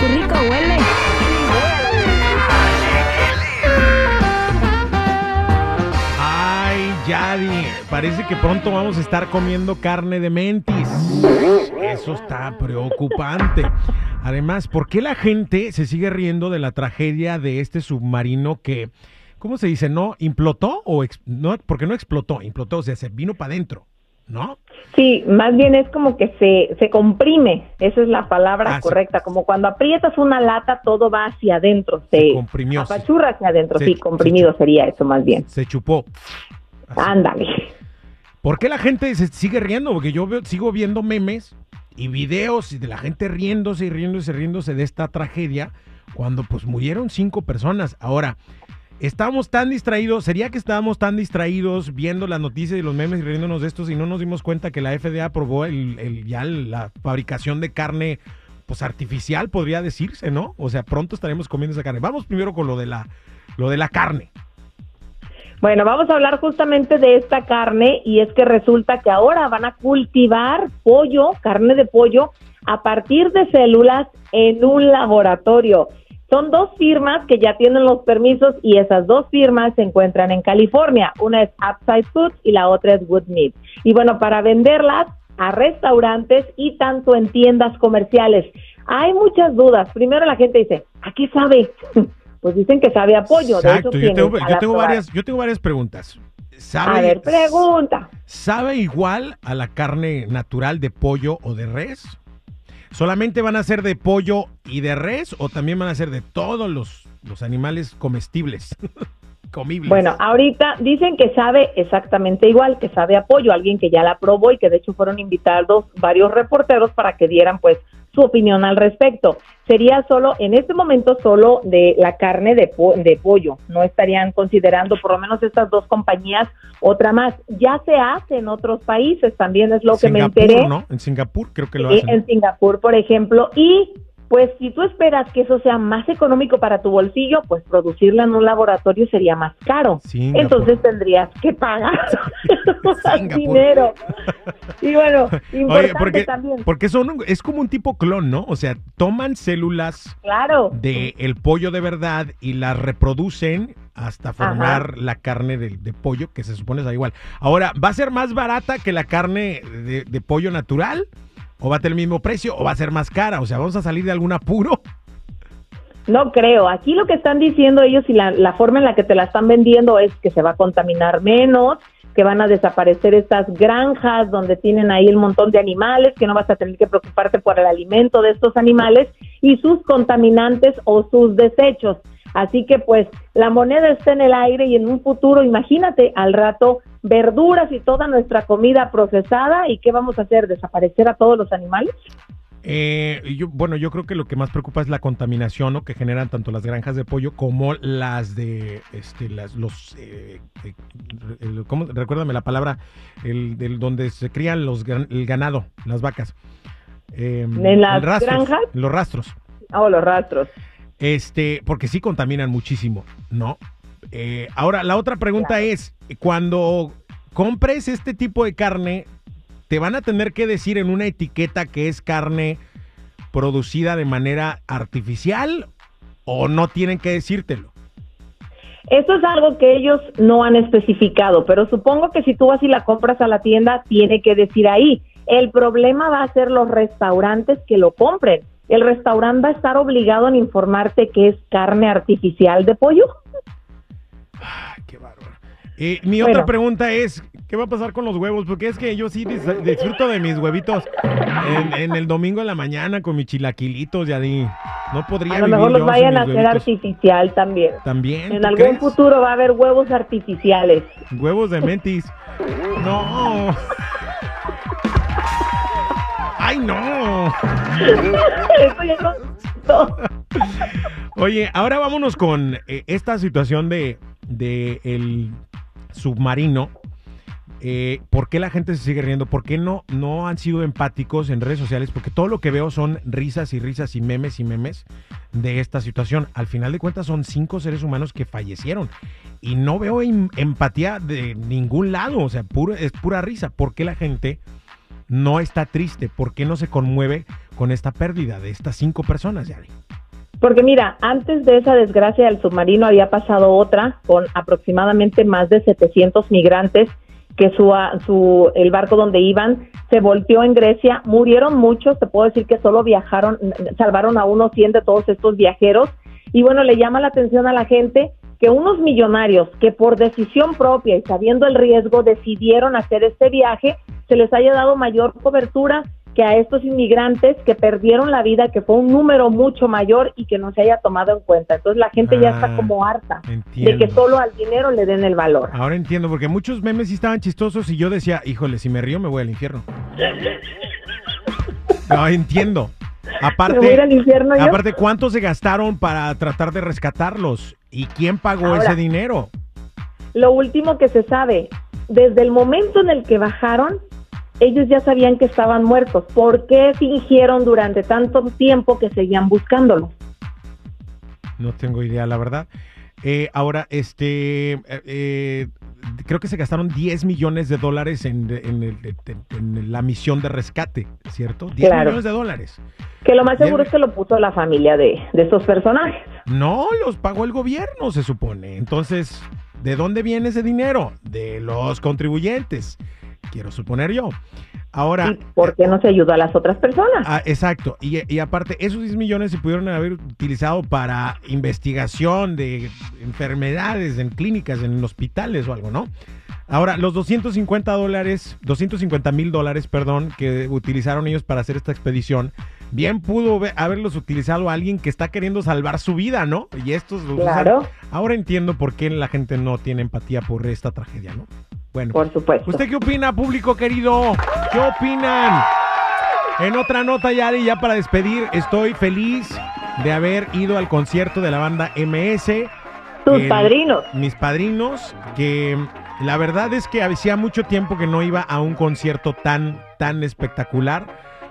qué rico huele. Ay, Yadi, parece que pronto vamos a estar comiendo carne de mentis. Eso está preocupante. Además, ¿por qué la gente se sigue riendo de la tragedia de este submarino que, ¿cómo se dice? ¿No implotó o ex- no? Porque no explotó, implotó, o sea, se vino para adentro, ¿no? Sí, más bien es como que se, se comprime, esa es la palabra Ah, correcta, como cuando aprietas una lata todo va hacia adentro, se, Se comprimió, apachurra hacia adentro, se- sí, comprimido sería eso más bien. Se chupó. Así. Ándale. ¿Por qué la gente se sigue riendo? Porque yo veo- sigo viendo memes y videos de la gente riéndose y riéndose y riéndose de esta tragedia cuando pues murieron cinco personas. Ahora, estábamos tan distraídos, sería que estábamos tan distraídos viendo las noticias y los memes y riéndonos de estos y no nos dimos cuenta que la FDA aprobó el, el- ya la fabricación de carne pues artificial, podría decirse, ¿no? O sea, pronto estaremos comiendo esa carne. Vamos primero con lo de la, lo de la carne. Bueno, vamos a hablar justamente de esta carne y es que resulta que ahora van a cultivar pollo, carne de pollo, a partir de células en un laboratorio. Son dos firmas que ya tienen los permisos y esas dos firmas se encuentran en California. Una es Upside Foods y la otra es Wood Meat. Y bueno, para venderlas a restaurantes y tanto en tiendas comerciales. Hay muchas dudas. Primero la gente dice, ¿a qué sabe? Pues dicen que sabe a pollo. Exacto, de yo tengo, yo tengo varias, yo tengo varias preguntas. ¿Sabe, A ver, pregunta. ¿Sabe igual a la carne natural de pollo o de res? ¿Solamente van a ser de pollo y de res o también van a ser de todos los, los animales comestibles? Comibles. Bueno, ahorita dicen que sabe exactamente igual, que sabe a pollo, alguien que ya la probó y que de hecho fueron invitados varios reporteros para que dieran pues su opinión al respecto. Sería solo, en este momento, solo de la carne de, po- de pollo. No estarían considerando, por lo menos estas dos compañías, otra más. Ya se hace en otros países, también es lo que me enteré. ¿no? En Singapur creo que lo Sí, hacen. en Singapur, por ejemplo, y pues si tú esperas que eso sea más económico para tu bolsillo, pues producirla en un laboratorio sería más caro. Singapur. Entonces tendrías que pagar más dinero. Y bueno, importante Oye, porque, también, porque son, un- es como un tipo clon, ¿no? O sea, toman células claro. de el pollo de verdad y las reproducen hasta formar la carne de, de pollo que se supone es igual. Ahora, ¿va a ser más barata que la carne de, de pollo natural? ¿O va a tener el mismo precio? ¿O va a ser más cara? O sea, ¿vamos a salir de algún apuro? No creo. Aquí lo que están diciendo ellos y la, la forma en la que te la están vendiendo es que se va a contaminar menos, que van a desaparecer estas granjas donde tienen ahí el montón de animales, que no vas a tener que preocuparte por el alimento de estos animales y sus contaminantes o sus desechos. Así que pues la moneda está en el aire y en un futuro, imagínate, al rato verduras y toda nuestra comida procesada y qué vamos a hacer, desaparecer a todos los animales. Eh, yo, bueno, yo creo que lo que más preocupa es la contaminación ¿no? que generan tanto las granjas de pollo como las de este, las, los, eh, eh, el- ¿cómo? recuérdame la palabra, el, del donde se crían los, el ganado, las vacas. Eh, ¿En las el rastros, granjas? Los rastros. Oh, los rastros. Este, porque sí contaminan muchísimo, ¿no? Eh, ahora, la otra pregunta es, cuando compres este tipo de carne, ¿te van a tener que decir en una etiqueta que es carne producida de manera artificial o no tienen que decírtelo? Eso es algo que ellos no han especificado, pero supongo que si tú vas y la compras a la tienda, tiene que decir ahí. El problema va a ser los restaurantes que lo compren. El restaurante va a estar obligado en informarte que es carne artificial de pollo. Qué bárbaro. Eh, mi otra pregunta es, ¿qué va a pasar con los huevos? Porque es que yo sí disfruto de mis huevitos en, el domingo en la mañana con mis chilaquilitos y ahí. No podría A lo mejor los vayan a hacer artificial también. También. En algún futuro va a haber huevos artificiales. Huevos de mentis. No. ¡Ay, no! Oye, ahora vámonos con eh, esta situación de, de el submarino. Eh, ¿Por qué la gente se sigue riendo? ¿Por qué no, no han sido empáticos en redes sociales? Porque todo lo que veo son risas y risas y memes y memes de esta situación. Al final de cuentas son cinco seres humanos que fallecieron y no veo empatía de ningún lado. O sea, es pura risa. ¿Por qué la gente no está triste? ¿Por qué no se conmueve con esta pérdida de estas cinco personas, Yari? Porque mira, antes de esa desgracia del submarino había pasado otra con aproximadamente más de 700 migrantes que su, su, el barco donde iban se volteó en Grecia, murieron muchos, te puedo decir que solo viajaron, salvaron a unos 100 de todos estos viajeros. Y bueno, le llama la atención a la gente que unos millonarios que por decisión propia y sabiendo el riesgo decidieron hacer este viaje, se les haya dado mayor cobertura que a estos inmigrantes que perdieron la vida, que fue un número mucho mayor y que no se haya tomado en cuenta. Entonces la gente ya está ah, como harta de que solo al dinero le den el valor. Ahora entiendo, porque muchos memes sí estaban chistosos y yo decía, híjole, si me río me voy al infierno. No, entiendo. Aparte, aparte, ¿cuánto se gastaron para tratar de rescatarlos? ¿Y quién pagó ese dinero? Lo último que se sabe, desde el momento en el que bajaron, ellos ya sabían que estaban muertos. ¿Por qué fingieron durante tanto tiempo que seguían buscándolo? No tengo idea, la verdad. Eh, ahora, este, eh, eh, creo que se gastaron 10 millones de dólares en, la misión de rescate, ¿cierto? 10 millones de dólares. Que lo más seguro es que lo puso la familia de, de esos personajes. No, los pagó el gobierno, se supone. Entonces, ¿de dónde viene ese dinero? De los contribuyentes quiero suponer yo. Ahora. ¿Por qué no se ayudó a las otras personas? Ah, exacto. Y, aparte, esos 10 millones se pudieron haber utilizado para investigación de enfermedades en clínicas, en hospitales o algo, ¿no? Ahora, los 250 dólares, 250 mil dólares, perdón, que utilizaron ellos para hacer esta expedición, bien pudo haberlos utilizado alguien que está queriendo salvar su vida, ¿no? Y estos Claro. Ahora entiendo por qué la gente no tiene empatía por esta tragedia, ¿no? Bueno, por supuesto. ¿Usted qué opina, público querido? ¿Qué opinan? En otra nota, Yari, ya para despedir, estoy feliz de haber ido al concierto de la banda MS. Tus padrinos. Mis padrinos, que la verdad es que hacía mucho tiempo que no iba a un concierto tan, tan espectacular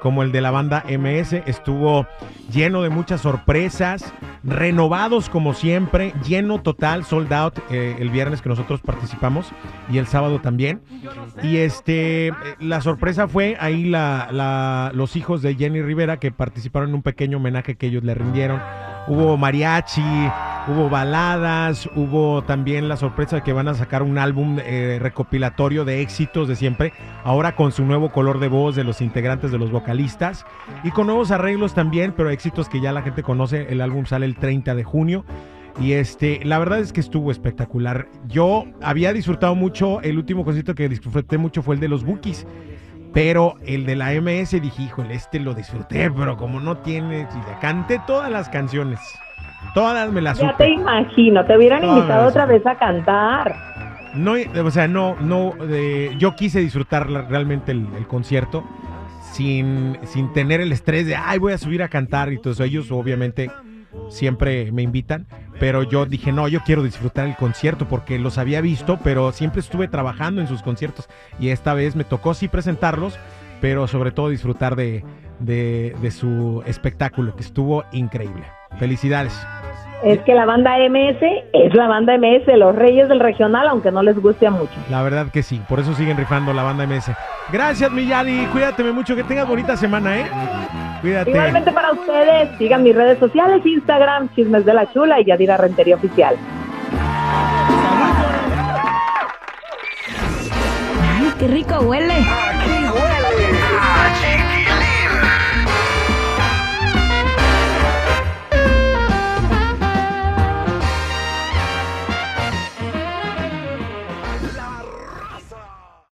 como el de la banda MS. Estuvo lleno de muchas sorpresas, renovados como siempre, lleno total, sold out eh, el viernes que nosotros participamos y el sábado también. Y este, la sorpresa fue ahí la, los hijos de Jenny Rivera que participaron en un pequeño homenaje que ellos le rindieron. Hubo mariachi, hubo baladas, hubo también la sorpresa de que van a sacar un álbum eh, recopilatorio de éxitos de siempre, ahora con su nuevo color de voz de los integrantes de los vocalistas y con nuevos arreglos también, pero éxitos que ya la gente conoce. El álbum sale el 30 de junio. Y este, la verdad es que estuvo espectacular. Yo había disfrutado mucho, el último concierto que disfruté mucho fue el de los Bookies. Pero el de la MS dije, híjole, este lo disfruté, pero como no tiene, canté todas las canciones. Todas me las Ya te imagino, te hubieran invitado otra vez a cantar. No, o sea, no, no, yo quise disfrutar realmente el, concierto sin, sin tener el estrés de, ay, voy a subir a cantar y todo eso. Ellos obviamente siempre me invitan, pero yo dije, no, yo quiero disfrutar el concierto porque los había visto, pero siempre estuve trabajando en sus conciertos y esta vez me tocó sí presentarlos, pero sobre todo disfrutar de, de su espectáculo, que estuvo increíble. Felicidades. Es que la banda MS es la banda MS, los reyes del regional, aunque no les guste a muchos. La verdad que sí, por eso siguen rifando la banda MS. Gracias, Millani, cuídate mucho, que tengas bonita semana, ¿eh? Cuídate. Igualmente para ustedes, sigan mis redes sociales, Instagram, Chismes de la Chula y Yadira Rentería Oficial. Ay, qué rico huele.